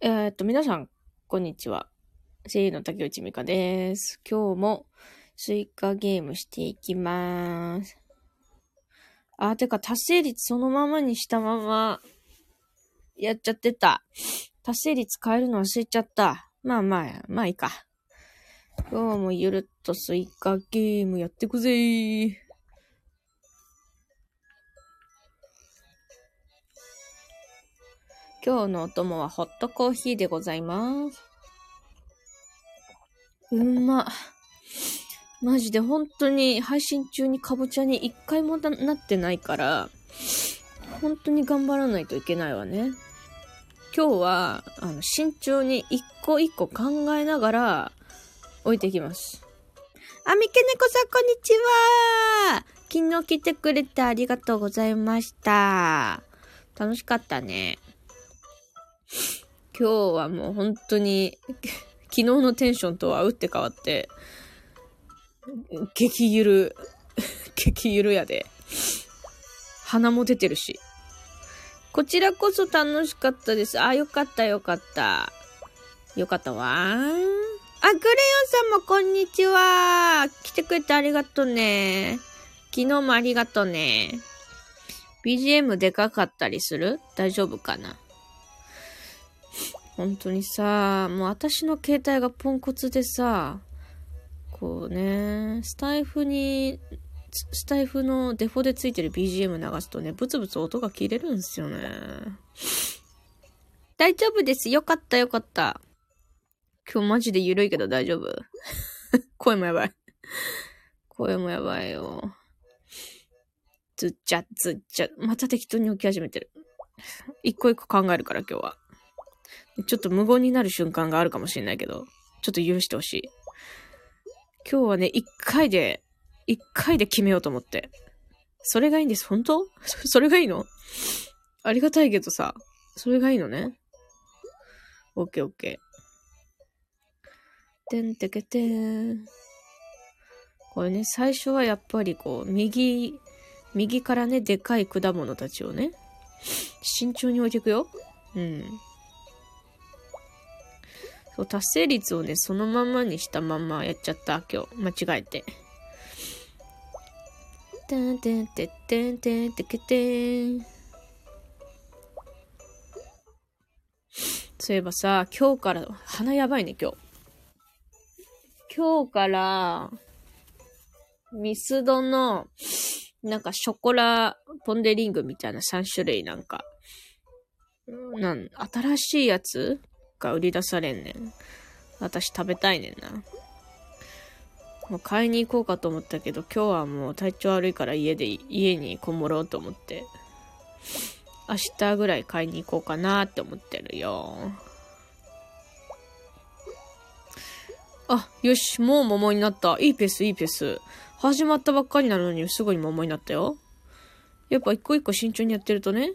えーっと、皆さん、こんにちは。声優の竹内美香です。今日もスイカゲームしていきまーす。あ、てか、達成率そのままにしたまま、やっちゃってた。達成率変えるの忘れちゃった。まあまあ、まあいいか。今日もゆるっとスイカゲームやってくぜー。今日のお供はホットコーヒーでございます。うんま。マジで本当に配信中にかぼちゃに一回もななってないから、本当に頑張らないといけないわね。今日は、あの、慎重に一個一個考えながら置いていきます。あ、みけねこさんこんにちは昨日来てくれてありがとうございました。楽しかったね。今日はもう本当に、昨日のテンションとは打って変わって、激ゆる、激ゆるやで。鼻も出てるし。こちらこそ楽しかったです。あ、よかったよかった。よかったわ。あ、グレヨンさんもこんにちは。来てくれてありがとうね。昨日もありがとうね。BGM でかかったりする？大丈夫かな？本当にさ、もう私の携帯がポンコツでさ、こうね、スタイフに、スタイフのデフォでついてる BGM 流すとね、ブツブツ音が切れるんですよね。大丈夫です。よかったよかった。今日マジで緩いけど大丈夫 声もやばい。声もやばいよ。ずっちゃ、ずっちゃ。また適当に起き始めてる。一個一個考えるから今日は。ちょっと無言になる瞬間があるかもしれないけど、ちょっと許してほしい。今日はね、一回で、一回で決めようと思って。それがいいんです。本当？そ それがいいの？ありがたいけどさ、それがいいのね。オッケーオッケー。てんてけてん。これね、最初はやっぱりこう、右、右からね、でかい果物たちをね、慎重に置いていくよ。うん。そう、達成率をね、そのままにしたままやっちゃった、今日。間違えて。てんてんてってんてんてけてん。そういえばさ、今日から、鼻やばいね、今日。今日から、ミスドの、なんかショコラポンデリングみたいな3種類なんか、なん、新しいやつが売り出されんねん。私食べたいねんな。もう買いに行こうかと思ったけど、今日はもう体調悪いから家で、家にこもろうと思って、明日ぐらい買いに行こうかなって思ってるよ。あ、よし、もう桃になった。いいペース、いいペース。始まったばっかりなのにすぐに桃になったよ。やっぱ一個一個慎重にやってるとね、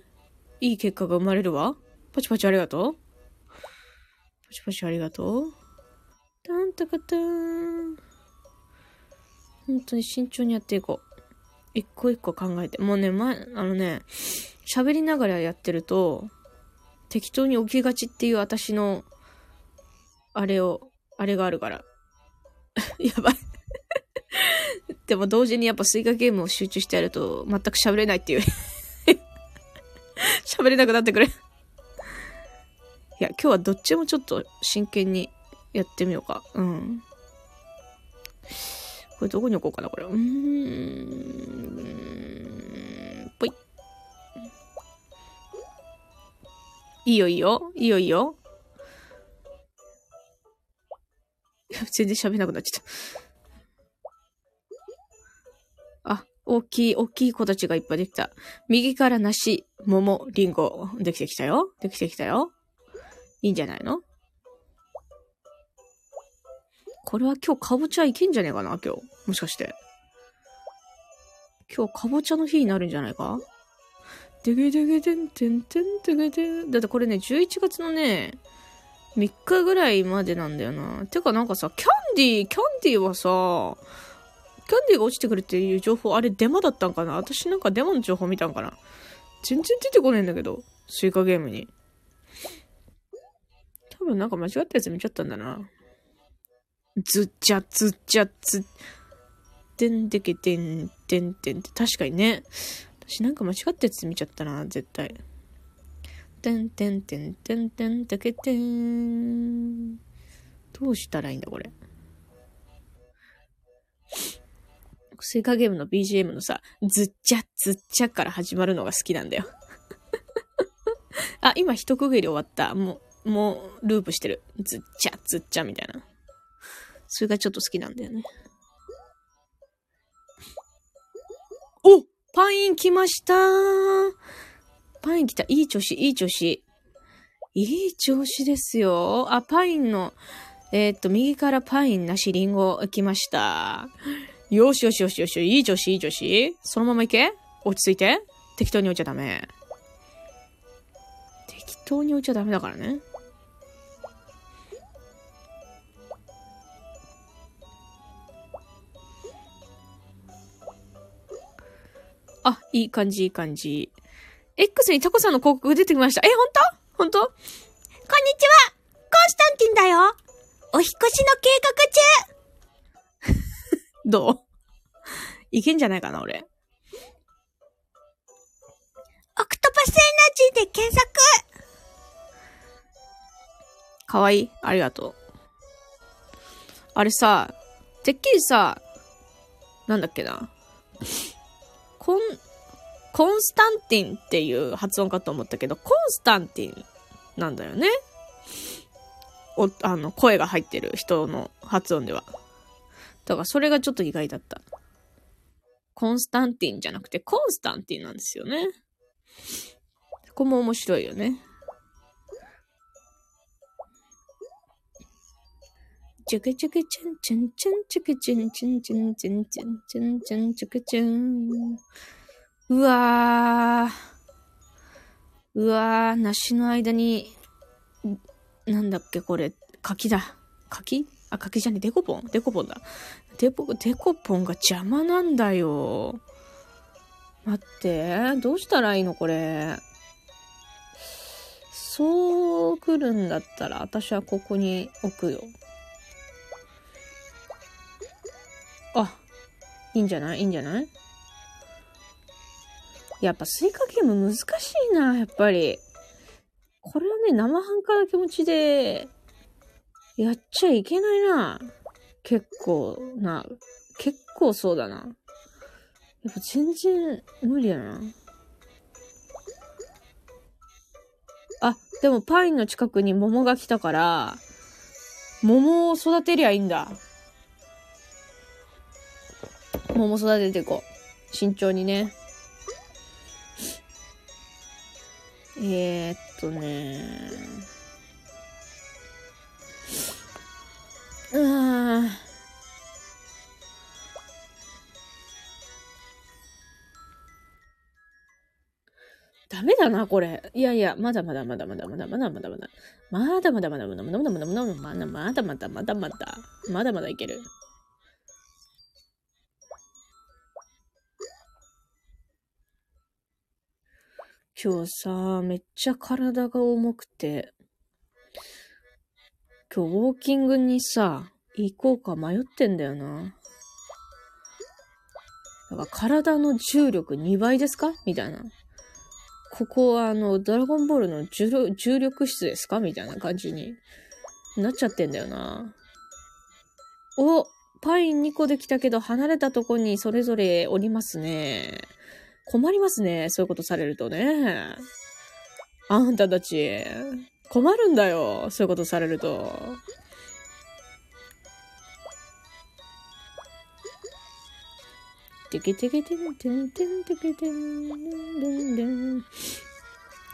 いい結果が生まれるわ。パチパチありがとう。チパチありがとう。タンタカター。本当に慎重にやっていこう。一個一個考えて。もうね、前、あのね、喋りながらやってると、適当に起きがちっていう私の、あれを、あれがあるから。やばい。でも同時にやっぱスイカゲームを集中してやると全く喋れないっていう。喋れなくなってくる。や、今日はどっちもちょっと真剣にやってみようか。うん。これどこに置こうかな、これ。うーん。ぽい。いいよ、いいよ。いいよ、いいよ。全然喋れなくなっちゃった。あ、大きい、大きい子たちがいっぱいできた。右から梨、桃、リンゴ、できてきたよ。できてきたよ。いいんじゃないの？これは今日かぼちゃいけんじゃねえかな今日。もしかして。今日かぼちゃの日になるんじゃないか？でげでげでんてんてんてげでだってこれね、11月のね、3日ぐらいまでなんだよな。てかなんかさ、キャンディー、キャンディーはさ、キャンディーが落ちてくるっていう情報、あれデマだったんかな？私なんかデマの情報見たんかな？全然出てこねえんだけど。スイカゲームに。多分なんか間違ったやつ見ちゃったんだな。ずっちゃずっちゃずてんてけてんてんてんって確かにね。私なんか間違ったやつ見ちゃったな、絶対。てんてんてんてんてんてけてん。どうしたらいいんだ、これ。スイカゲームの BGM のさ、ずっちゃずっちゃから始まるのが好きなんだよ。あ、今一区切り終わった。もう、もう、ループしてる。ずっちゃずっちゃみたいな。それがちょっと好きなんだよね。おパイン来ましたパイン来た。いい調子、いい調子。いい調子ですよ。あ、パインの、えー、っと、右からパインなしリンゴ来ました。よしよしよしよし。いい調子、いい調子。そのまま行け落ち着いて。適当に置いちゃダメ。適当に置いちゃダメだからね。あ、いい感じ、いい感じ。X にタコさんの広告出てきました。え、ほんとほんとこんにちはコンスタンティンだよお引越しの計画中 どう？いけんじゃないかな、俺。オクトパスエナジーで検索かわいいありがとう。あれさ、てっきりさ、なんだっけな。コン、コンスタンティンっていう発音かと思ったけど、コンスタンティンなんだよね。お、あの、声が入ってる人の発音では。だからそれがちょっと意外だった。コンスタンティンじゃなくてコンスタンティンなんですよね。ここも面白いよね。チュクチュクチュンチュンチュンチュクチュンチュンチュンチュンチュンチュンチュンチュクチュン。うわー。うわー、梨の間に、なんだっけこれ、柿だ。柿？あ、柿じゃねデコポン？デコポンだ。デコ、デコポンが邪魔なんだよ。待って、どうしたらいいのこれ？そう来るんだったら、私はここに置くよ。いいんじゃない？いいんじゃない？やっぱスイカゲーム難しいな、やっぱり。これはね、生半可な気持ちで、やっちゃいけないな。結構な、結構そうだな。やっぱ全然無理やな。あ、でもパインの近くに桃が来たから、桃を育てりゃいいんだ。桃育てていこう。慎重にね。えー、っとねーん。ダメだな、これ。いやいや、まだまだまだまだまだまだまだまだ。まだまだまだまだまだまだまだまだまだまだまだまだまだまだまだまだいける。今日さ、めっちゃ体が重くて、今日ウォーキングにさ、行こうか迷ってんだよな。だから体の重力2倍ですか？みたいな。ここはあの、ドラゴンボールの重力室ですか？みたいな感じになっちゃってんだよな。おパイン2個できたけど離れたとこにそれぞれおりますね。困りますね。そういうことされるとね。あんたたち、困るんだよ。そういうことされると。てけてけてんてんてんてけてんてんてん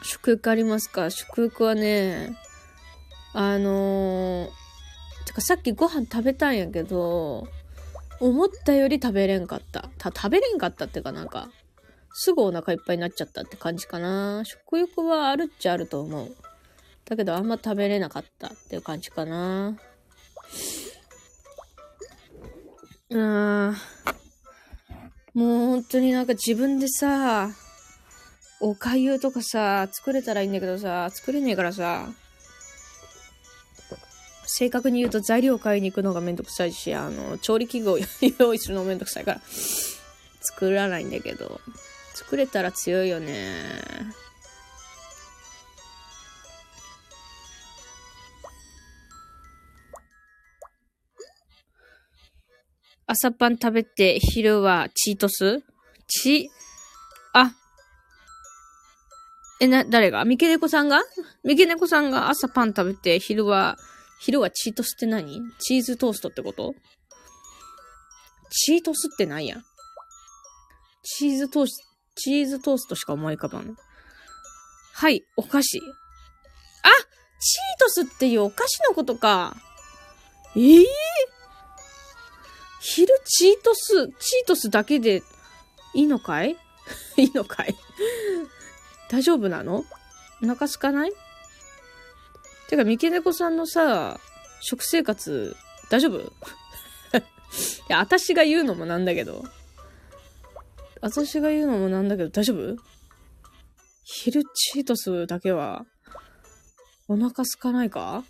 祝福ありますか祝福はね、あのー、てかさっきご飯食べたんやけど、思ったより食べれんかった。た、食べれんかったっていうかなんか、すぐお腹いっぱいになっちゃったって感じかな。食欲はあるっちゃあると思う。だけどあんま食べれなかったっていう感じかな。うん。もう本当になんか自分でさ、おかゆとかさ、作れたらいいんだけどさ、作れねえからさ。正確に言うと材料を買いに行くのがめんどくさいし、あの、調理器具を 用意するのめんどくさいから、作らないんだけど、作れたら強いよね。朝パン食べて、昼はチートス？チ、あ、え、な、誰が？三毛猫さんが？三毛猫さんが朝パン食べて、昼は、昼はチートスって何？チーズトーストってこと？チートスって何や？チーズトースト、チーズトーストしか思い浮かばん。はい、お菓子。あチートスっていうお菓子のことか。ええー、昼チートス、チートスだけでいいのかい？いいのかい？大丈夫なの？お腹空かない？てか、三毛猫さんのさ、食生活、大丈夫？いや、私が言うのもなんだけど。私が言うのもなんだけど、大丈夫？昼チートスだけは、お腹空かないか？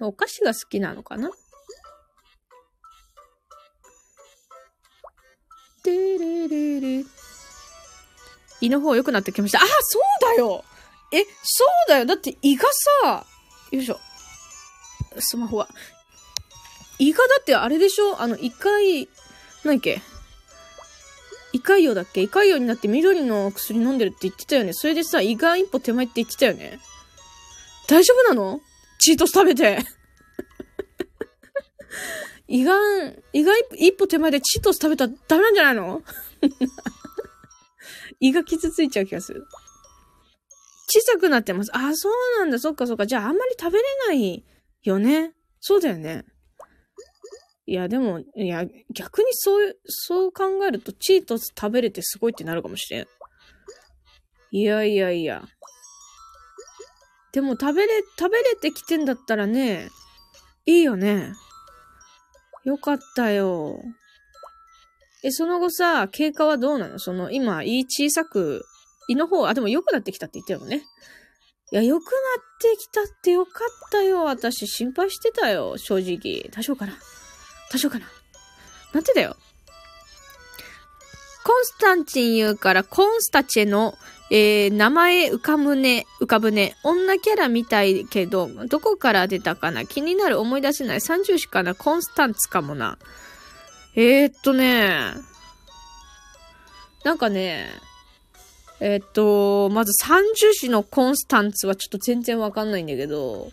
お菓子が好きなのかな？てれれれ。胃の方良くなってきました。あ、そうだよえ、そうだよだって胃がさ、よいしょ。スマホは。胃がだってあれでしょ？あの、胃潰、何っけ？胃潰瘍だっけ？胃潰瘍になって緑の薬飲んでるって言ってたよね。それでさ、胃が一歩手前って言ってたよね。大丈夫なの？チートス食べて。胃がん、胃が一歩手前でチートス食べたらダメなんじゃないの？胃が傷ついちゃう気がする。小さくなってます。あ、そうなんだ。そっかそっか。じゃああんまり食べれないよね。そうだよね。いや、でも、いや、逆にそう、そう考えると、チートス食べれてすごいってなるかもしれん。いやいやいや。でも食べれ、食べれてきてんだったらね、いいよね。よかったよ。え、その後さ、経過はどうなの？その、今、胃小さく、胃の方、あ、でも良くなってきたって言ったよね。いや、良くなってきたってよかったよ。私、心配してたよ。正直。多少かな。多少かな。なんてだよ。コンスタンチン言うから、コンスタチェの、えー、名前浮かぶね、浮かぶね。女キャラみたいけど、どこから出たかな？気になる思い出せない。30しかな？コンスタンツかもな。えー、っとね、なんかね、えー、っと、まず三十子のコンスタンツはちょっと全然わかんないんだけど、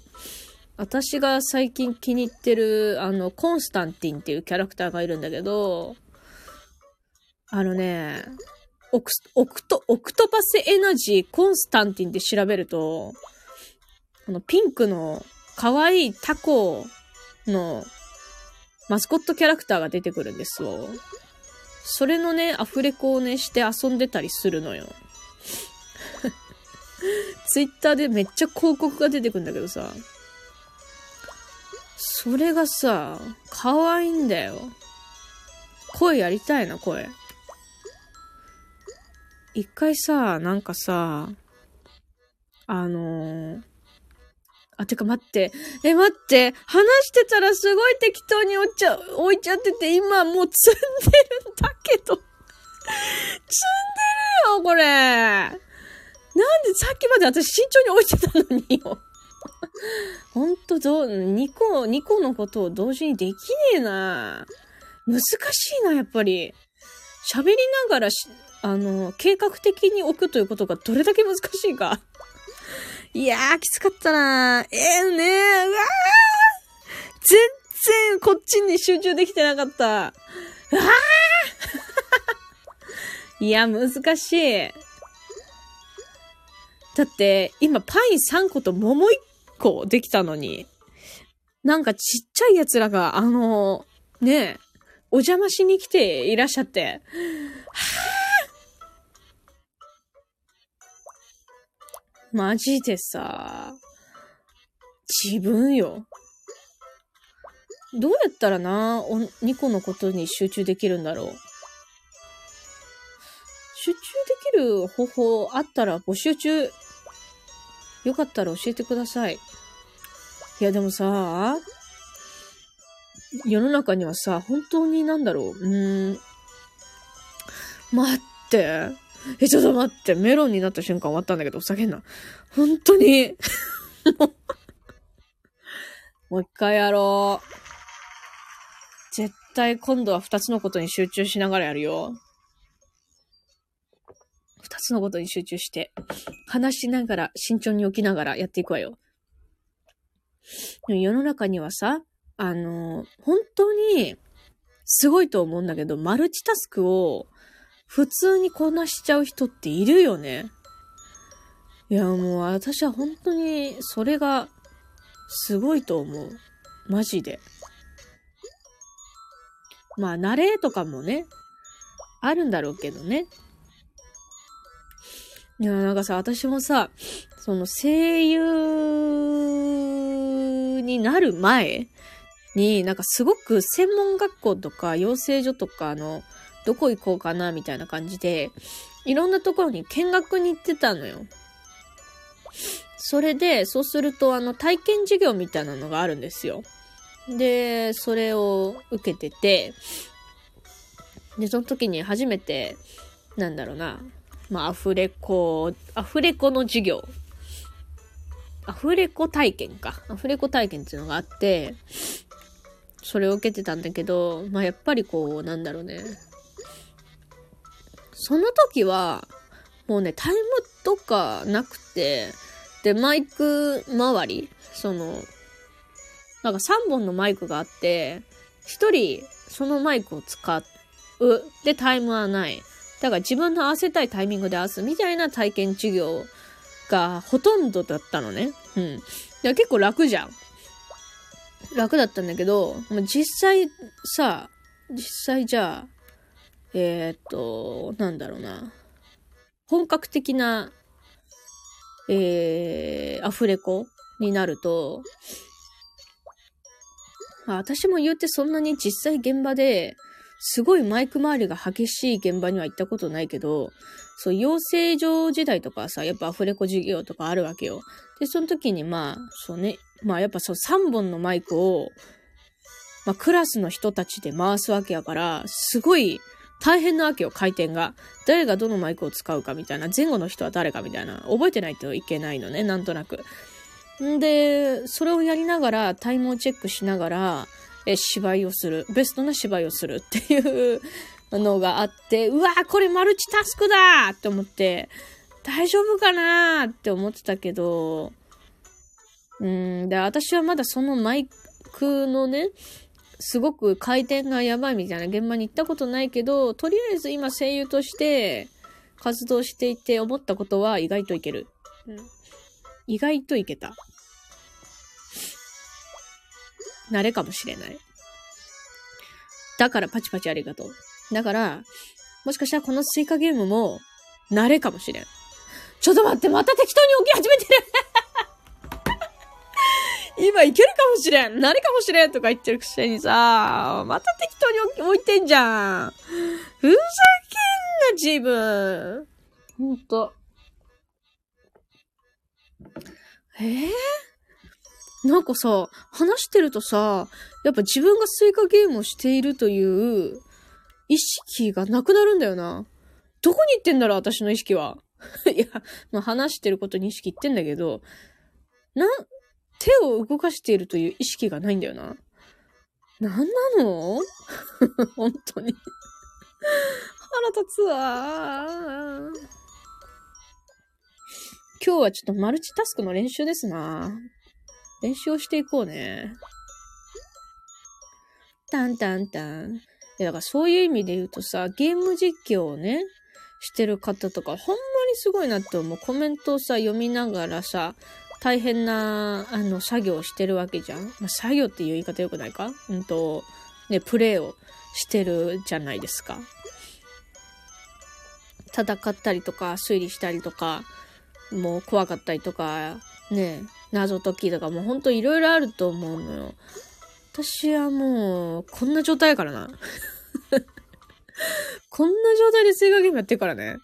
私が最近気に入ってる、あの、コンスタンティンっていうキャラクターがいるんだけど、あのね、オクオクト、オクトパスエナジーコンスタンティンで調べると、このピンクの可愛いタコのマスコットキャラクターが出てくるんですよ。それのね、アフレコをね、して遊んでたりするのよ。ツイッターでめっちゃ広告が出てくんだけどさ。それがさ、可愛いんだよ。声やりたいな、声。一回さ、なんかさ、あのー、あ、てか待って。え、待って。話してたらすごい適当に置いちゃ、置いちゃってて、今もう積んでるんだけど。積んでるよ、これ。なんでさっきまで私慎重に置いてたのによ。ほんと、どう、2個、2個のことを同時にできねえな。難しいな、やっぱり。喋りながらしあの、計画的に置くということがどれだけ難しいか。いやー、きつかったなええー、ねー、うわー全然こっちに集中できてなかった。うわー いや、難しい。だって、今パイン3個と桃1個できたのに、なんかちっちゃい奴らが、あの、ねえお邪魔しに来ていらっしゃって、はマジでさ、自分よ。どうやったらな、お、2個のことに集中できるんだろう。集中できる方法あったら募集中。よかったら教えてください。いや、でもさ、世の中にはさ、本当になんだろう。うーん。待って。え、ちょっと待って。メロンになった瞬間終わったんだけど、ふざけんな。本当に。も うもう一回やろう。絶対今度は二つのことに集中しながらやるよ。二つのことに集中して、話しながら、慎重に起きながらやっていくわよ。世の中にはさ、あの、本当に、すごいと思うんだけど、マルチタスクを普通にこなしちゃう人っているよね。いや、もう私は本当にそれがすごいと思う。マジで。まあ、慣れとかもね、あるんだろうけどね。いや、なんかさ、私もさ、その声優になる前に、なんかすごく専門学校とか養成所とかの、どこ行こうかなみたいな感じで、いろんなところに見学に行ってたのよ。それで、そうすると、あの、体験授業みたいなのがあるんですよ。で、それを受けてて、で、その時に初めて、なんだろうな、まあ、アフレコ、アフレコの授業。アフレコ体験か。アフレコ体験っていうのがあって、それを受けてたんだけど、まあ、やっぱりこう、なんだろうね。その時は、もうね、タイムとかなくて、で、マイク周り、その、なんか3本のマイクがあって、1人そのマイクを使う。で、タイムはない。だから自分の合わせたいタイミングで合わすみたいな体験授業がほとんどだったのね。うん。で結構楽じゃん。楽だったんだけど、実際さ、実際じゃあ、えー、っと、なんだろうな。本格的な、えー、アフレコになると、まあ、私も言うてそんなに実際現場で、すごいマイク周りが激しい現場には行ったことないけど、そう、養成所時代とかさ、やっぱアフレコ授業とかあるわけよ。で、その時にまあ、そうね、まあやっぱそう3本のマイクを、まあクラスの人たちで回すわけやから、すごい大変なわけよ、回転が。誰がどのマイクを使うかみたいな、前後の人は誰かみたいな、覚えてないといけないのね、なんとなく。んで、それをやりながら、タイムをチェックしながら、え、芝居をする。ベストな芝居をするっていうのがあって、うわこれマルチタスクだって思って、大丈夫かなって思ってたけど、うん、で、私はまだそのマイクのね、すごく回転がやばいみたいな現場に行ったことないけど、とりあえず今声優として活動していて思ったことは意外といける。うん、意外といけた。慣れかもしれない。だからパチパチありがとう。だから、もしかしたらこのスイカゲームも、慣れかもしれん。ちょっと待って、また適当に起き始めてる 今いけるかもしれん慣れかもしれんとか言ってるくせにさ、また適当に置いてんじゃん。ふざけんな、自分。ほんと。えー、なんかさ、話してるとさ、やっぱ自分がスイカゲームをしているという意識がなくなるんだよな。どこに行ってんだろう、私の意識は。いや、まあ、話してることに意識いってんだけど、な、手を動かしているという意識がないんだよな。なんなの？本当に。腹立つわ今日はちょっとマルチタスクの練習ですな。練習をしていこうね。タンタンタン。いや、だからそういう意味で言うとさ、ゲーム実況をね、してる方とか、ほんまにすごいなって思う。コメントをさ、読みながらさ、大変な、あの、作業をしてるわけじゃん。まあ、作業っていう言い方よくないか？うんと、ね、プレイをしてるじゃないですか。戦ったりとか、推理したりとか、もう怖かったりとか、ね、謎解きとか、もうほんといろいろあると思うのよ。私はもう、こんな状態やからな。こんな状態でスイカゲームやってるからね。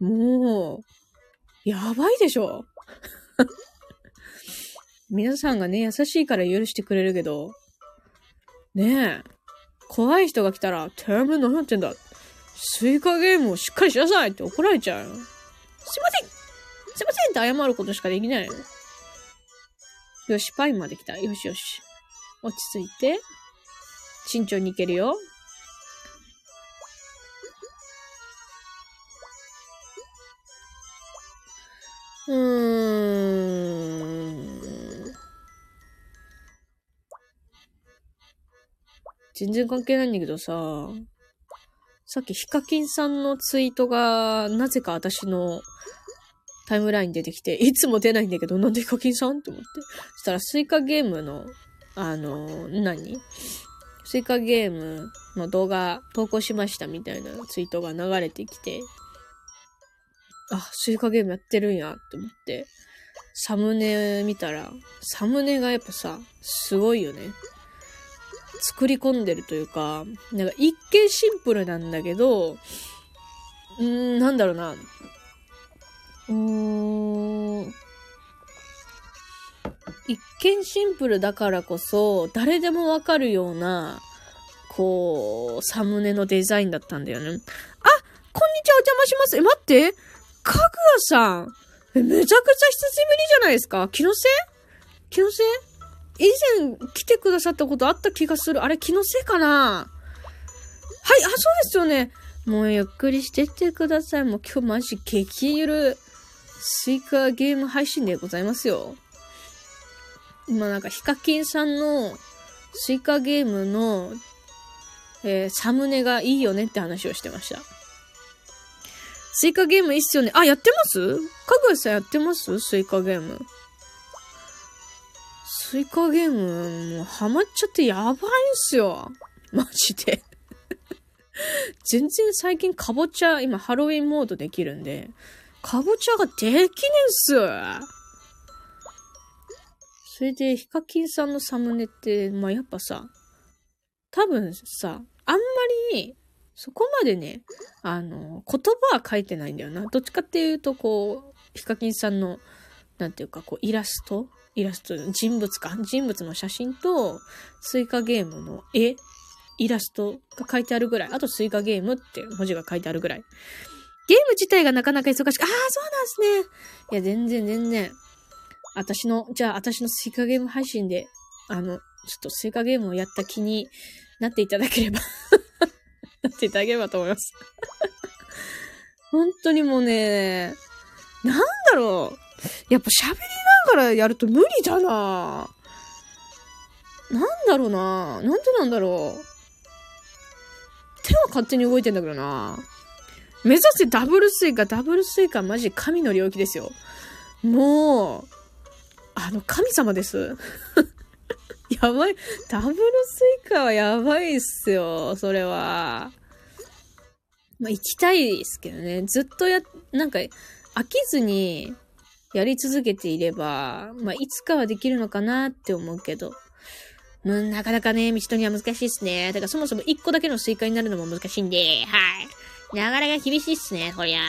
もう、やばいでしょ 皆さんがね、優しいから許してくれるけど、ねえ、怖い人が来たら、てめえ何やってんだスイカゲームをしっかりしなさいって怒られちゃうよ。すいませんすいませんって謝ることしかできないよ。よし、パインまで来た。よしよし。落ち着いて。慎重にいけるよ。うーん。全然関係ないんだけどさ、さっきヒカキンさんのツイートが、なぜか私のタイムライン出てきて、いつも出ないんだけど、なんでヒカキンさん？って思って。そしたらスイカゲームの、あの、何？スイカゲームの動画投稿しましたみたいなツイートが流れてきて、あ、スイカゲームやってるんやって思って、サムネ見たら、サムネがやっぱさ、すごいよね。作り込んでるというか、なんか一見シンプルなんだけど、うーん、なんだろうな。うーん。一見シンプルだからこそ、誰でもわかるような、こう、サムネのデザインだったんだよね。あこんにちは、お邪魔します。え、待ってかぐわさんえ、めちゃくちゃ久しぶりじゃないですか気のせい？気のせい？以前来てくださったことあった気がする。あれ気のせいかな？はい、あ、そうですよね。もうゆっくりしてってください。もう今日マジ激ゆるスイカゲーム配信でございますよ。今なんかヒカキンさんのスイカゲームの、えー、サムネがいいよねって話をしてました。スイカゲームいいっすよね。あ、やってます？かぐやさんやってます？スイカゲーム。スイカゲーム、もうハマっちゃってやばいんすよ。マジで。全然最近かぼちゃ、今ハロウィンモードできるんで、かぼちゃができねんす。それで、ヒカキンさんのサムネって、まあ、やっぱさ、多分さ、あんまり、そこまでね、あの、言葉は書いてないんだよな。どっちかっていうと、こう、ヒカキンさんの、なんていうか、こう、イラストイラスト、人物か。人物の写真と、スイカゲームの絵、イラストが書いてあるぐらい。あと、スイカゲームって文字が書いてあるぐらい。ゲーム自体がなかなか忙しく、ああ、そうなんですね。いや、全然全然。私の、じゃあ、私のスイカゲーム配信で、あの、ちょっとスイカゲームをやった気になっていただければ なっていただければと思います本当にもうね、なんだろう。やっぱ喋りながらやると無理だななんだろうななんでなんだろう。手は勝手に動いてんだけどな目指せダブルスイカ、ダブルスイカマジ神の領域ですよ。もう、あの、神様です。やばい。ダブルスイカはやばいっすよ。それは。まあ、行きたいですけどね。ずっとや、なんか、飽きずにやり続けていれば、まあ、いつかはできるのかなって思うけど。うん、なかなかね、道のりは難しいっすね。だからそもそも一個だけのスイカになるのも難しいんで、はい。なかなか厳しいっすね、こりゃ。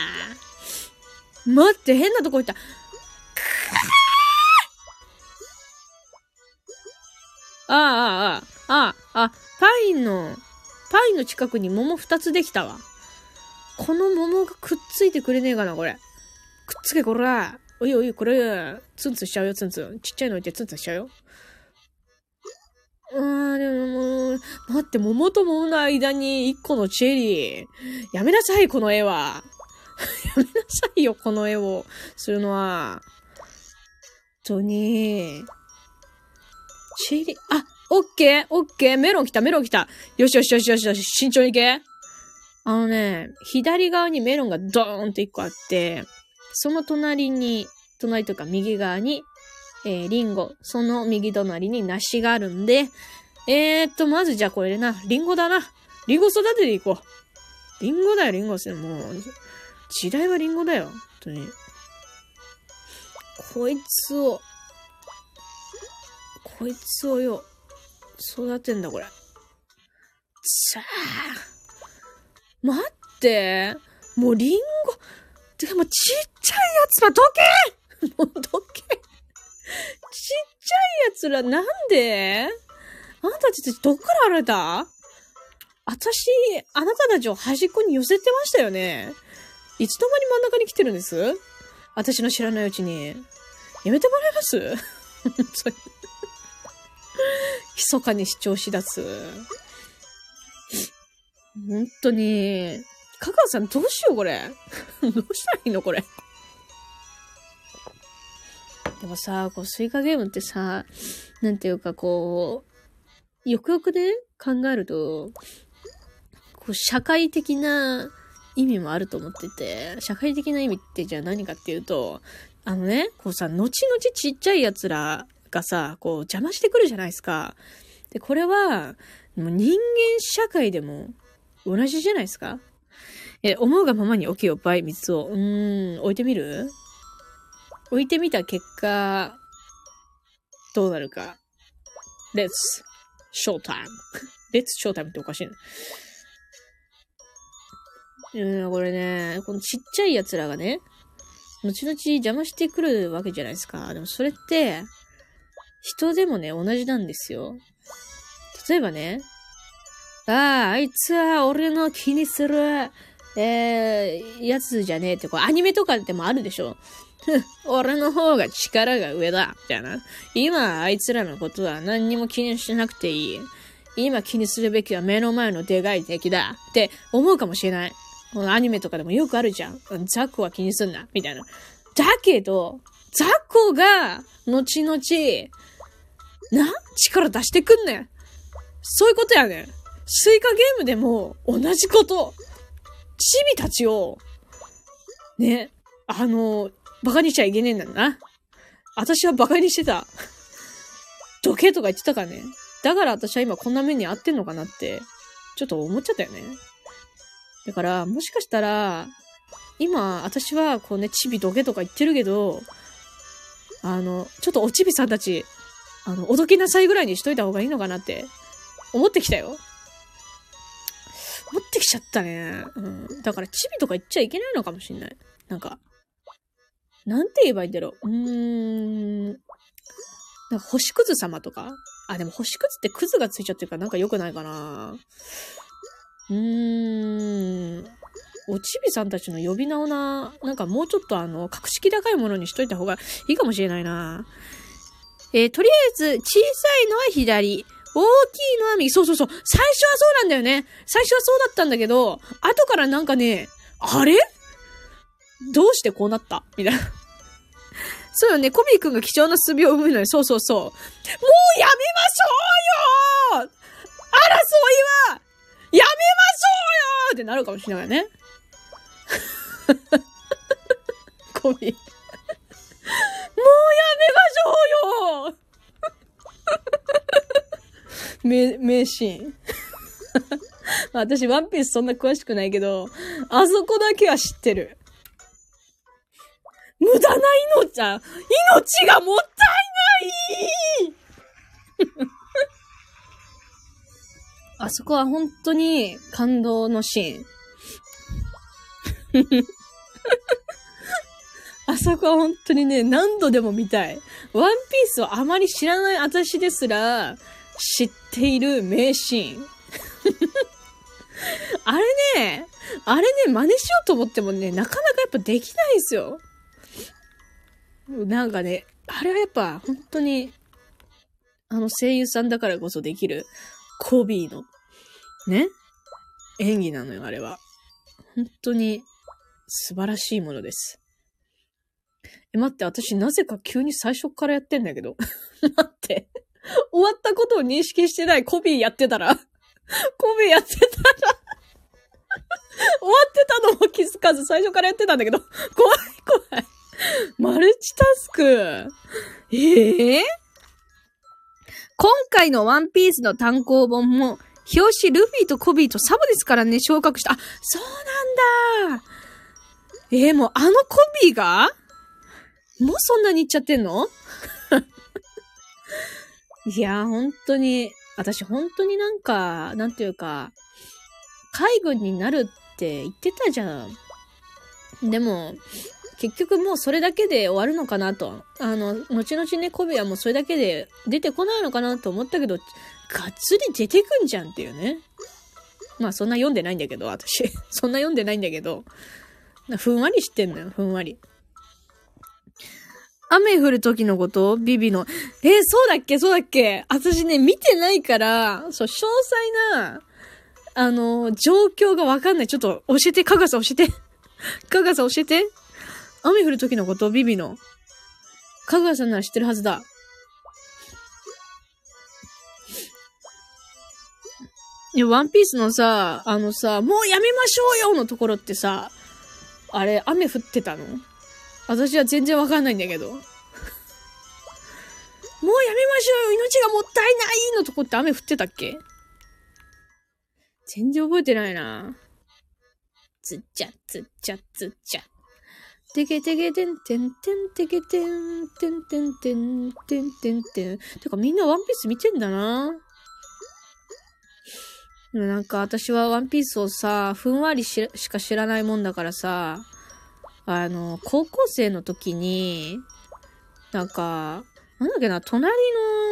待って、変なとこ行った。ああ、ああ、ああ、あ、パインの、パインの近くに桃二つできたわ。この桃がくっついてくれねえかな、これ。くっつけ、こら。おいおい、これ、ツンツンしちゃうよ、ツンツン。ちっちゃいの置いてツンツンしちゃうよ。うーん、でももう、待って、桃と桃の間に一個のチェリー。やめなさい、この絵は。やめなさいよ、この絵をするのは。本当に。チェリー、あ、オッケー、オッケー、メロン来た、メロン来た。よしよしよしよしよし、慎重に行け。あのね、左側にメロンがドーンって一個あって、その隣に、隣とか右側に、えー、リンゴ、その右隣に梨があるんで、えー、っと、まずじゃあこれでな、リンゴだな。リンゴ育てていこう。リンゴだよ、リンゴですね。もう、時代はリンゴだよ。本当に。こいつを、こいつをよ、育てんだ、これ。さあ。待って。もうリンゴ、てかもうちっちゃいやつはどけもどけ。ちっちゃいやつらなんで？あんたたちどっから現れた？私、あなたたちを端っこに寄せてましたよね。いつの間に真ん中に来てるんです？私の知らないうちに。やめてもらえます？密かに主張し出す。本当に。香川さんどうしようこれ。どうしたらいいのこれ？でもさ、こう、スイカゲームってさ、なんていうかこう、よくよくね、考えると、こう、社会的な意味もあると思ってて、社会的な意味ってじゃあ何かっていうと、あのね、こうさ、後々ちっちゃい奴らがさ、こう邪魔してくるじゃないですか。で、これは、もう人間社会でも同じじゃないですかえ、思うがままに置けよ、倍三つを。うーん、置いてみる？置いてみた結果、どうなるか。Let's show time. Let's show time っておかしいな。うん、これね、このちっちゃい奴らがね、後々邪魔してくるわけじゃないですか。でもそれって、人でもね、同じなんですよ。例えばね、ああ、あいつは俺の気にする、えー、やつじゃねえって、こう、アニメとかでもあるでしょ。俺の方が力が上だ、みたいな。今、あいつらのことは何にも気にしなくていい。今気にするべきは目の前のでかい敵だって思うかもしれない。このアニメとかでもよくあるじゃん。ザコは気にすんな、みたいな。だけど、ザコが、後々、な力出してくんねん。そういうことやねん。スイカゲームでも同じこと。チビたちを、ね、あの、馬鹿にしちゃいけねえんだな。私は馬鹿にしてた。どけとか言ってたからね。だから私は今こんな目に遭ってんのかなって、ちょっと思っちゃったよね。だから、もしかしたら、今、私はこうね、チビどけとか言ってるけど、あの、ちょっとおちびさんたち、あの、おどきなさいぐらいにしといた方がいいのかなって思ってきたよ。持ってきちゃったね。うん。だから、チビとか言っちゃいけないのかもしんない。なんか、なんて言えばいいんだろう。うーん。なんか、星屑様とか？あ、でも星屑ってクズがついちゃってるからなんか良くないかな。うーん。おちびさんたちの呼び名をな、なんかもうちょっとあの、格式高いものにしといた方がいいかもしれないな。えー、とりあえず、小さいのは左。大きいのは右。そうそうそう。最初はそうなんだよね。最初はそうだったんだけど、後からなんかね、あれ？どうしてこうなった？みたいな。そうよね。コビー君が貴重なスビを生むのよ。そうそうそう。もうやめましょうよ争いはやめましょうよってなるかもしれないね。コビー。もうやめましょうよ 名、名シーン。私、ワンピースそんな詳しくないけど、あそこだけは知ってる。無駄な命、命がもったいない あそこは本当に感動のシーン。あそこは本当にね、何度でも見たい。ワンピースをあまり知らない私ですら、知っている名シーン。あれね、あれね、真似しようと思ってもね、なかなかやっぱできないんですよ。なんかね、あれはやっぱ本当に、あの声優さんだからこそできる、コビーの、ね演技なのよ、あれは。本当に素晴らしいものです。え、待って、私なぜか急に最初からやってんだけど。待って。終わったことを認識してないコビーやってたら、コビーやってたら 終わってたのも気づかず最初からやってたんだけど、怖い。ルチタスク。ええー、今回のワンピースの単行本も、表紙ルフィとコビーとサボですからね、昇格した。あ、そうなんだ。えー、もうあのコビーが？もうそんなに言っちゃってんの？いや、本当に、私本当になんか、なんていうか、海軍になるって言ってたじゃん。でも、結局もうそれだけで終わるのかなと。あの、後々ね、コビはもうそれだけで出てこないのかなと思ったけど、がっつり出てくんじゃんっていうね。まあそんな読んでないんだけど、私。そんな読んでないんだけど、ふんわり知ってんのよ、ふんわり。雨降る時のこと？ビビの。えー、そうだっけ？そうだっけ？私ね、見てないから、そう、詳細な、あの、状況がわかんない。ちょっと教えて、かがさん教えて。かがさん教えて。雨降る時のことビビの。かがさんなら知ってるはずだ。いや、ワンピースのさ、あのさ、もうやめましょうよのところってさ、あれ、雨降ってたの？私は全然わかんないんだけど。もうやめましょうよ命がもったいないのとこって雨降ってたっけ？全然覚えてないな。つっちゃ、つっちゃ、つっちゃ。てけてけてんてんてんてけてんてんてんてんてんてんてん。てかみんなワンピース見てんだな。なんか私はワンピースをさ、ふんわりしか知らないもんだからさ、あの、高校生の時に、なんか、なんだっけな、隣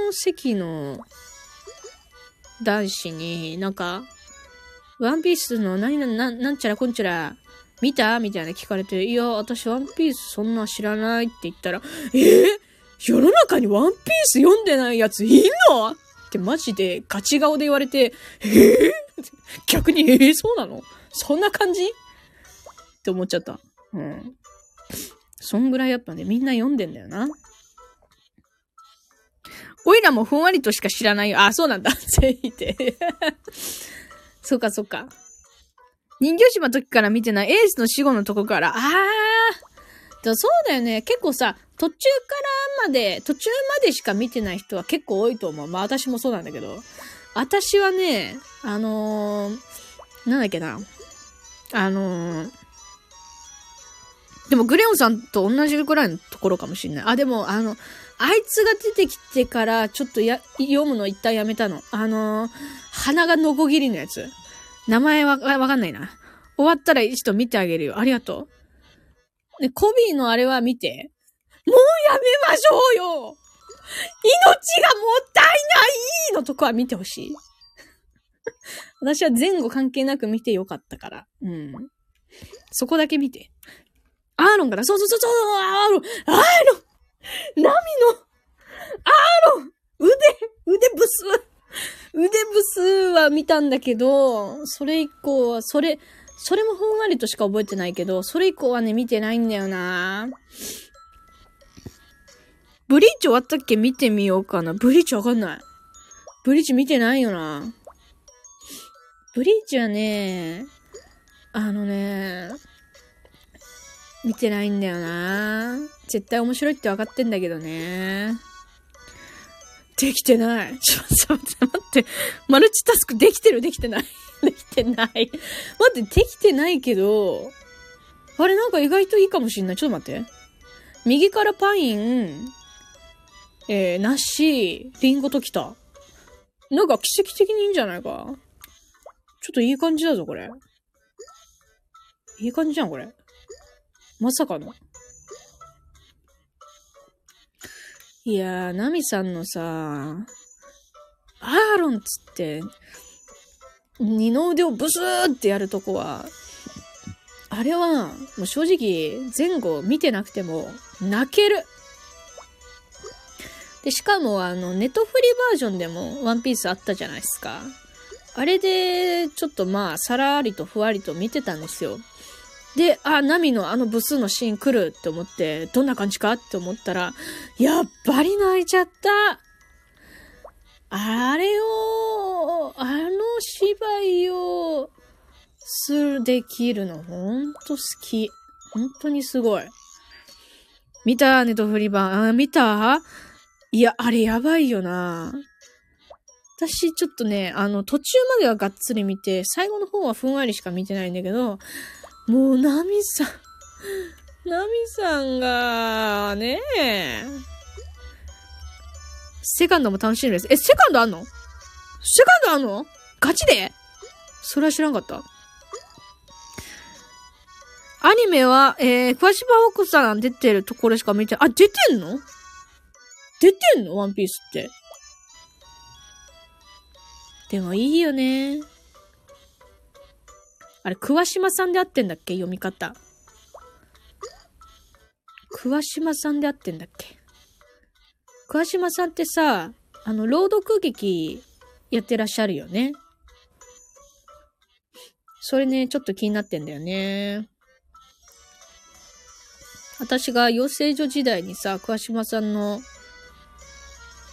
の席の男子に、なんか、ワンピースの何な、ななんちゃらこんちゃら、見た？みたいな聞かれて、いや、私ワンピースそんな知らないって言ったら、え？ー、世の中にワンピース読んでないやついんの？ってマジでガチ顔で言われて、え？ー、逆に、え？ー、そうなの？そんな感じ？って思っちゃった。うん。そんぐらいやっぱね、みんな読んでんだよな。おいらもふんわりとしか知らないよ。あ、そうなんだ。ぜひて。そうか、そうか。人形島の時から見てないエースの死後のとこから。あー。そうだよね。結構さ、途中からまで、途中までしか見てない人は結構多いと思う。まあ私もそうなんだけど。私はね、あのー、なんだっけな。あのー、でもグレオンさんと同じくらいのところかもしんない。あ、でも、あの、あいつが出てきてから、ちょっとや、読むの一旦やめたの。あのー、鼻がノコギリのやつ。名前は、わかんないな。終わったら一度見てあげるよ。ありがとう。ね、コビーのあれは見て。もうやめましょうよ命がもったいないのとこは見てほしい。私は前後関係なく見てよかったから。うん。そこだけ見て。アーロンから、そうそうそうそう、アーロン、アーロンナミの、アーロン腕、腕ブス腕ブスは見たんだけど、それ以降は、それ、それもふんわりとしか覚えてないけど、それ以降はね、見てないんだよなブリーチ終わったっけ？見てみようかな。ブリーチわかんない。ブリーチ見てないよな。ブリーチはね、あのね、見てないんだよな絶対面白いって分かってんだけどね。できてない。ちょっと待って、マルチタスクできてる？できてない できてない。待って、できてないけど、あれなんか意外といいかもしんない。ちょっと待って。右からパイン、えー、梨、リンゴときた。なんか奇跡的にいいんじゃないかちょっといい感じだぞ、これ。いい感じじゃん、これ。まさかの。いやー、ナミさんのさ、アーロンつって、二の腕をブスーってやるとこは、あれは、もう正直、前後見てなくても、泣ける。で、しかも、あの、ネットフリバージョンでも、ワンピースあったじゃないですか。あれで、ちょっとまあ、さらりとふわりと見てたんですよ。で、あ、ナミのあのブスのシーン来るって思って、どんな感じかって思ったら、やっぱり泣いちゃった。あれを、あの芝居を、する、できるの、ほんと好き。本当にすごい。見たネトフリ版。あ、見た？いや、あれやばいよな。私、ちょっとね、あの、途中まではがっつり見て、最後の方はふんわりしか見てないんだけど、もう、ナミさん、ナミさんが、ねえ。セカンドも楽しみです。え、セカンドあんの？セカンドあんの？ガチで？それは知らんかった。アニメは、えー、桑島奥さん出てるところしか見て、あ、出てんの？出てんの？ワンピースって。でもいいよね。あれ、桑島さんで合ってんだっけ？読み方。桑島さんで合ってんだっけ？桑島さんってさ、あの、朗読劇やってらっしゃるよね。それね、ちょっと気になってんだよね。私が養成所時代にさ、桑島さんの、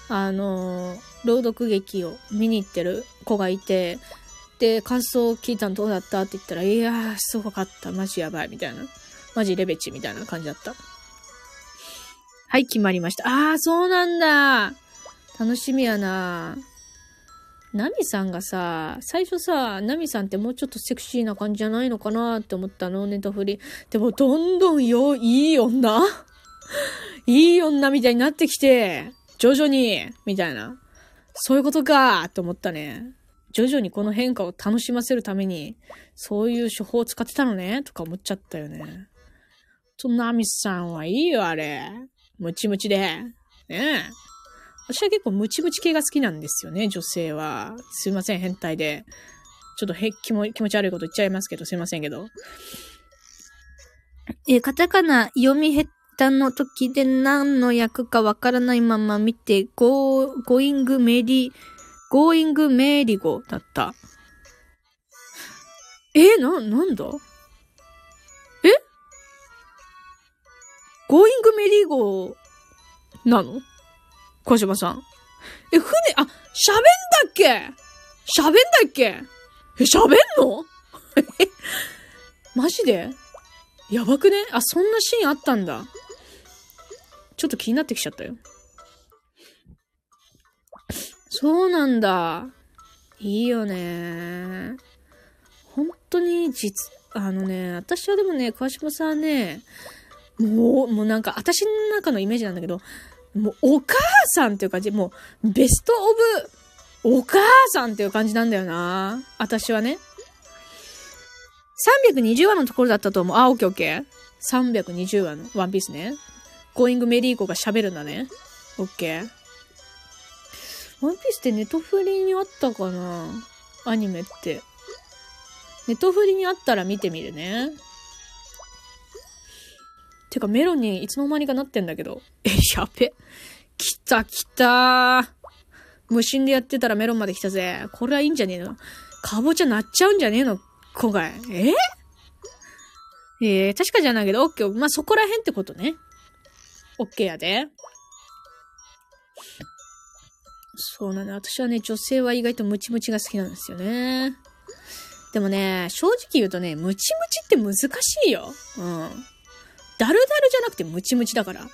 あのー、朗読劇を見に行ってる子がいて、で、感想を聞いたのどうだった？って言ったら、いやー、すごかった。マジやばい。みたいな。マジレベチみたいな感じだった。はい、決まりました。あー、そうなんだ。楽しみやな。ナミさんがさ、最初さ、ナミさんってもうちょっとセクシーな感じじゃないのかなって思ったの、ネトフリ。でも、どんどんよ、いい女？いい女みたいになってきて、徐々に、みたいな。そういうことかって思ったね。徐々にこの変化を楽しませるために、そういう手法を使ってたのねとか思っちゃったよね。と、ナミさんはいいよ、あれ。ムチムチで。ねえ。私は結構ムチムチ系が好きなんですよね、女性は。すいません、変態で。ちょっとへ気も気持ち悪いこと言っちゃいますけど、すいませんけど。えカタカナ読み下手の時で何の役かわからないまま見て、ゴー、ゴイングメリ、ーイングメーリゴだった。えな、なんだ？え？ゴーイングメリーゴなの？小島さん。え、船、あ、喋んだっけ？喋んだっけ？え、喋んの？え、マジで？やばくね？あ、そんなシーンあったんだ。ちょっと気になってきちゃったよ。そうなんだ。いいよね。本当に実、あのね、私はでもね、川島さんね、もう、もうなんか、私の中のイメージなんだけど、もう、お母さんっていう感じ、もう、ベストオブ、お母さんっていう感じなんだよな。私はね。320話のところだったと思う。あ、オッケーオッケー。320話のワンピースね。ゴーイングメリーコが喋るんだね。オッケー。ワンピースってネトフリにあったかな？アニメって。ネトフリにあったら見てみるね。てかメロンにいつの間にかなってんだけど。え、やべ。来た来た無心でやってたらメロンまで来たぜ。これはいいんじゃねえの？かぼちゃなっちゃうんじゃねえの？今回。え？えー、確かじゃないけど、オッケー。まあ、そこら辺ってことね。オッケーやで。そうなの。私はね、女性は意外とムチムチが好きなんですよね。でもね、正直言うとね、ムチムチって難しいよ。うん。ダルダルじゃなくてムチムチだから。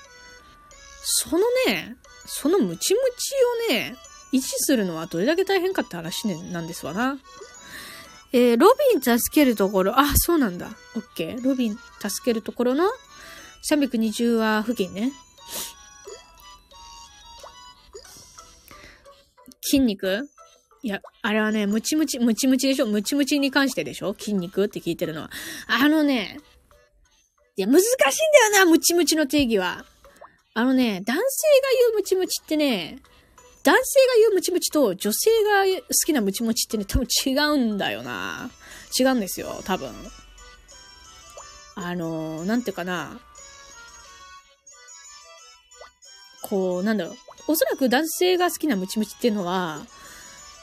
そのね、そのムチムチをね、維持するのはどれだけ大変かって話、ね、なんですわな。えー、ロビン助けるところ、あ、そうなんだ。オッケー。ロビン助けるところの320話付近ね。筋肉？いや、あれはね、ムチムチ、ムチムチでしょ？ムチムチに関してでしょ？筋肉って聞いてるのは。あのね、いや、難しいんだよな、ムチムチの定義は。あのね、男性が言うムチムチってね、男性が言うムチムチと女性が好きなムチムチってね、多分違うんだよな。違うんですよ、多分。あの、なんていうかな。こう、なんだろう。おそらく男性が好きなムチムチっていうのは、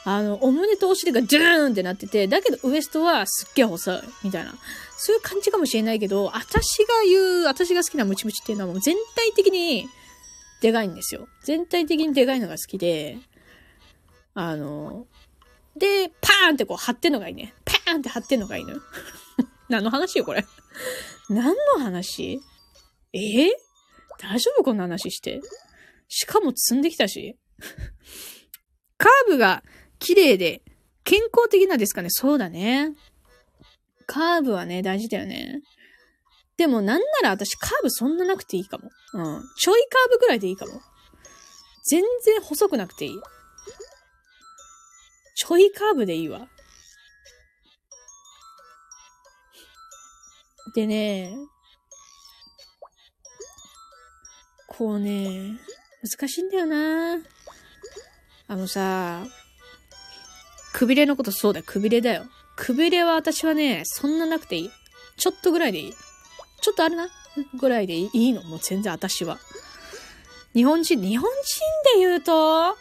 あの、お胸とお尻がドゥーンってなってて、だけどウエストはすっげえ細い、みたいな。そういう感じかもしれないけど、私が言う、私が好きなムチムチっていうのはもう全体的にでかいんですよ。全体的にでかいのが好きで、あの、で、パーンってこう張ってんのがいいね。パーンって張ってんのがいいのよ。何の話よ、これ。何の話？え、大丈夫？こんな話して。しかも積んできたし。カーブが綺麗で、健康的なんですかね。そうだね。カーブはね、大事だよね。でもなんなら私カーブそんななくていいかも。うん。ちょいカーブぐらいでいいかも。全然細くなくていい。ちょいカーブでいいわ。でね、こうね、難しいんだよなあのさ、くびれのことそうだ、くびれだよ。くびれは私はね、そんななくていい。ちょっとぐらいでいい。ちょっとあるなぐらいでいいのもう全然私は。日本人、日本人で言うと、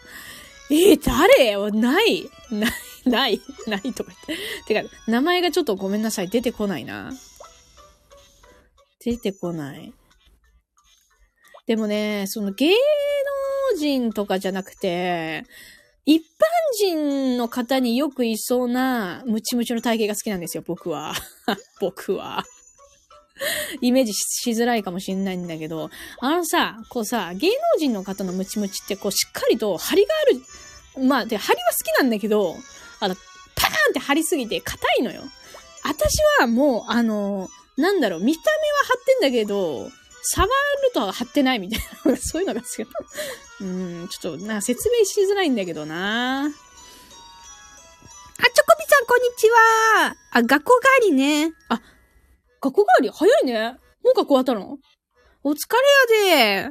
えー、誰？ない、ない、ない、ないとか言って。てか、名前がちょっとごめんなさい。出てこないな。出てこない。でもね、その芸能人とかじゃなくて、一般人の方によくいそうなムチムチの体型が好きなんですよ、僕は。僕は。イメージしづらいかもしんないんだけど、あのさ、こうさ、芸能人の方のムチムチってこうしっかりと張りがある。まあ、で、張りは好きなんだけど、あの、パーンって張りすぎて硬いのよ。私はもう、あの、なんだろう、見た目は張ってんだけど、触ると貼ってないみたいな、そういうのが好き。うん、ちょっと、な、説明しづらいんだけどな。あ、チョコビさん、こんにちは。あ、学校帰りね。あ、学校帰り？早いね。もう学校終わったの？お疲れやで。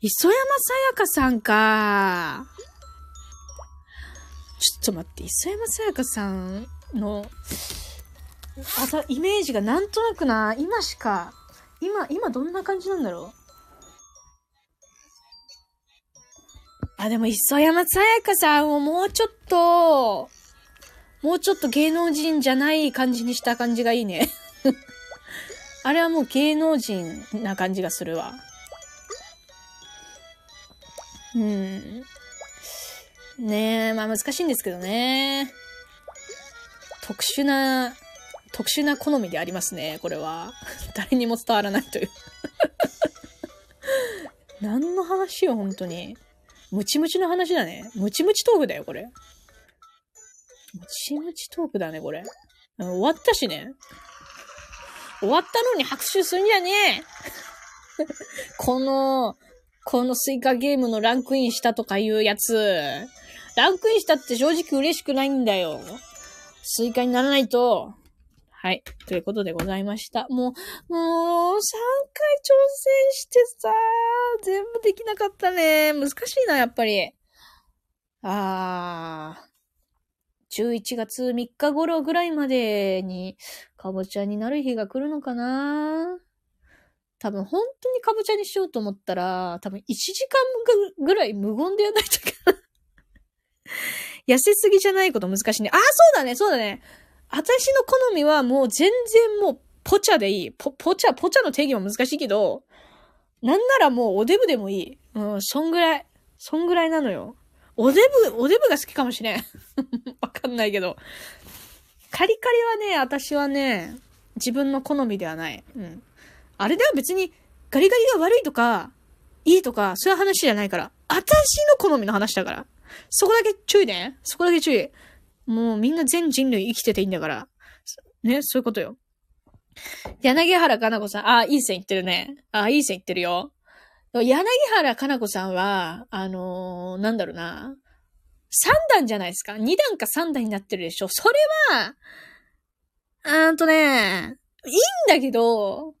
磯山さやかさんか。ちょっと待って、磯山さやかさんの、あた、イメージがなんとなくな、今しか今、今どんな感じなんだろう？あ、でも、磯山さやかさんをもうちょっと、もうちょっと芸能人じゃない感じにした感じがいいね。あれはもう芸能人な感じがするわ。うん。ねえ、まあ難しいんですけどね。特殊な特殊な好みでありますね、これは。誰にも伝わらないという 何の話よ、本当に。ムチムチの話だね。ムチムチトークだよ、これ。ムチムチトークだね、これ。終わったしね。終わったのに拍手するんじゃねえ この、このスイカゲームのランクインしたとかいうやつ。ランクインしたって正直嬉しくないんだよ。スイカにならないと、はい。ということでございました。もう、もう、3回挑戦してさ、全部できなかったね。難しいな、やっぱり。あー。11月3日頃ぐらいまでに、かぼちゃになる日が来るのかな多分本当にかぼちゃにしようと思ったら、多分1時間ぐらい無言でやらないといけない。痩せすぎじゃないこと難しいね。あ、そうだね、そうだね。私の好みはもう全然もうポチャでいい。ポ、ポチャ、ポチャの定義も難しいけど、なんならもうおデブでもいい。うん、そんぐらい。そんぐらいなのよ。おデブ、おデブが好きかもしれん。わかんないけど。カリカリはね、私はね、自分の好みではない。うん。あれでは別に、ガリガリが悪いとか、いいとか、そういう話じゃないから。私の好みの話だから。そこだけ注意ね。そこだけ注意。もうみんな全人類生きてていいんだから。ね、そういうことよ。柳原かな子さん、あ、いい線言ってるね。あ、いい線言ってるよ。柳原かな子さんは、あのー、なんだろうな。3段じゃないですか。2段か3段になってるでしょ。それは、あーんとね、いいんだけど、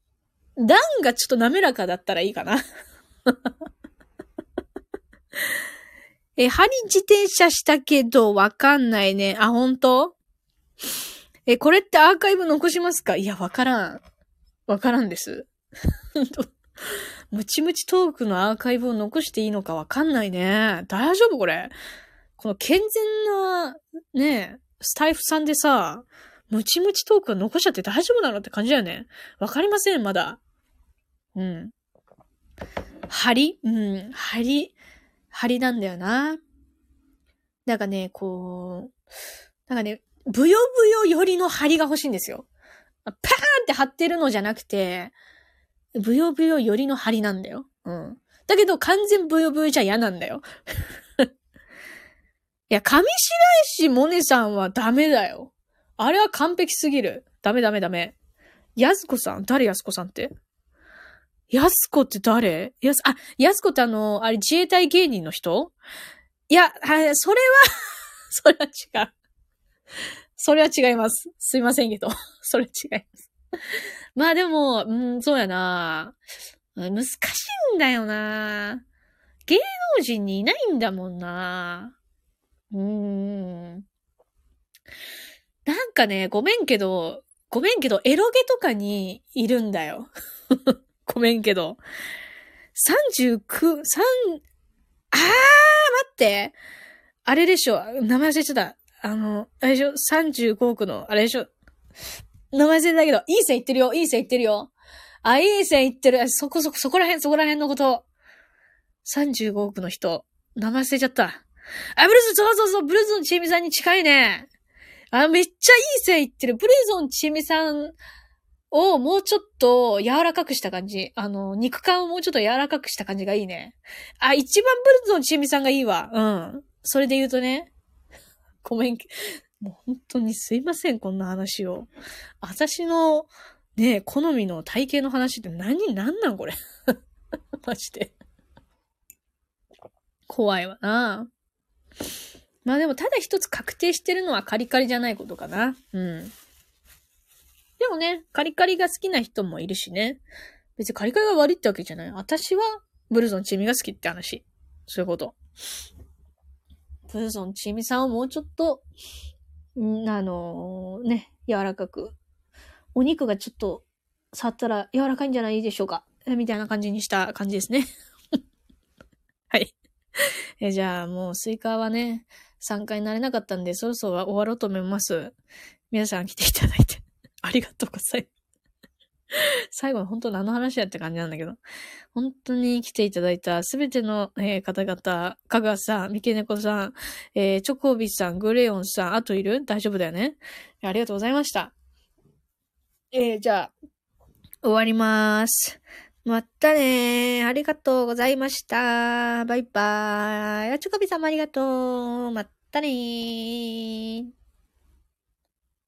段がちょっと滑らかだったらいいかな。え、針自転車したけどわかんないね。あ、本当？え、これってアーカイブ残しますか？いや、わからん。わからんです。ムチムチトークのアーカイブを残していいのかわかんないね。大丈夫これ？この健全な、ね、スタイフさんでさ、ムチムチトークは残しちゃって大丈夫なのって感じだよね。わかりません、まだ。うん。針うん、針。張りなんだよな。なんかね、こう、なんかね、ブヨブヨ寄りの張りが欲しいんですよ。パーンって張ってるのじゃなくて、ブヨブヨ寄りの張りなんだよ。うん。だけど完全ブヨブヨじゃ嫌なんだよ。いや、上白石萌音さんはダメだよ。あれは完璧すぎる。ダメダメダメ。やすこさん？誰やすこさんって？やすこって誰？やす、あ、やすこってあの、あれ自衛隊芸人の人？いや、はい、それは それは違う。それは違います。すいませんけど。それ違います。まあでも、うん、そうやな。難しいんだよな。芸能人にいないんだもんな。うーん。なんかね、ごめんけど、ごめんけど、エロゲとかにいるんだよ。ごめんけど。39、3、あー、待って。あれでしょ。名前忘れちゃった。あの、あれでしょ。35億の、あれでしょ。名前忘れたけど、いい線いってるよ。いい線いってるよ。あ、いい線いってる。そこそこ、そこら辺、そこら辺のこと。35億の人。名前忘れちゃった。あ、ブルーズ、そうそうそう、ブルーズのチーミさんに近いね。あ、めっちゃいい線いってる。ブルーズのチーミさんをもうちょっと柔らかくした感じ。あの、肉感をもうちょっと柔らかくした感じがいいね。あ、一番ブルーズのチーミさんがいいわ。うん。それで言うとね。ごめん。もう本当にすいません、こんな話を。私の、ね好みの体型の話って何、何なんこれ。マジで。怖いわな。まあでも、ただ一つ確定してるのはカリカリじゃないことかな。うん。でもね、カリカリが好きな人もいるしね。別にカリカリが悪いってわけじゃない。私は、ブルゾンチミが好きって話。そういうこと。ブルゾンちえみさんをもうちょっと、んあのー、ね、柔らかく。お肉がちょっと、触ったら柔らかいんじゃないでしょうか。みたいな感じにした感じですね。はい。えじゃあ、もうスイカはね、参加になれなかったんで、そろそろ終わろうと思います。皆さん来ていただいて。ありがとうございます。最後は本当何の話やって感じなんだけど。本当に来ていただいたすべての、えー、方々、かがさん、みけねこさん、えー、チョコビさん、グレヨンさん、あといる？大丈夫だよねありがとうございました。えー、じゃあ、終わります。またねありがとうございました。バイバーイ。あ、チョコビさんもありがとう。またねー。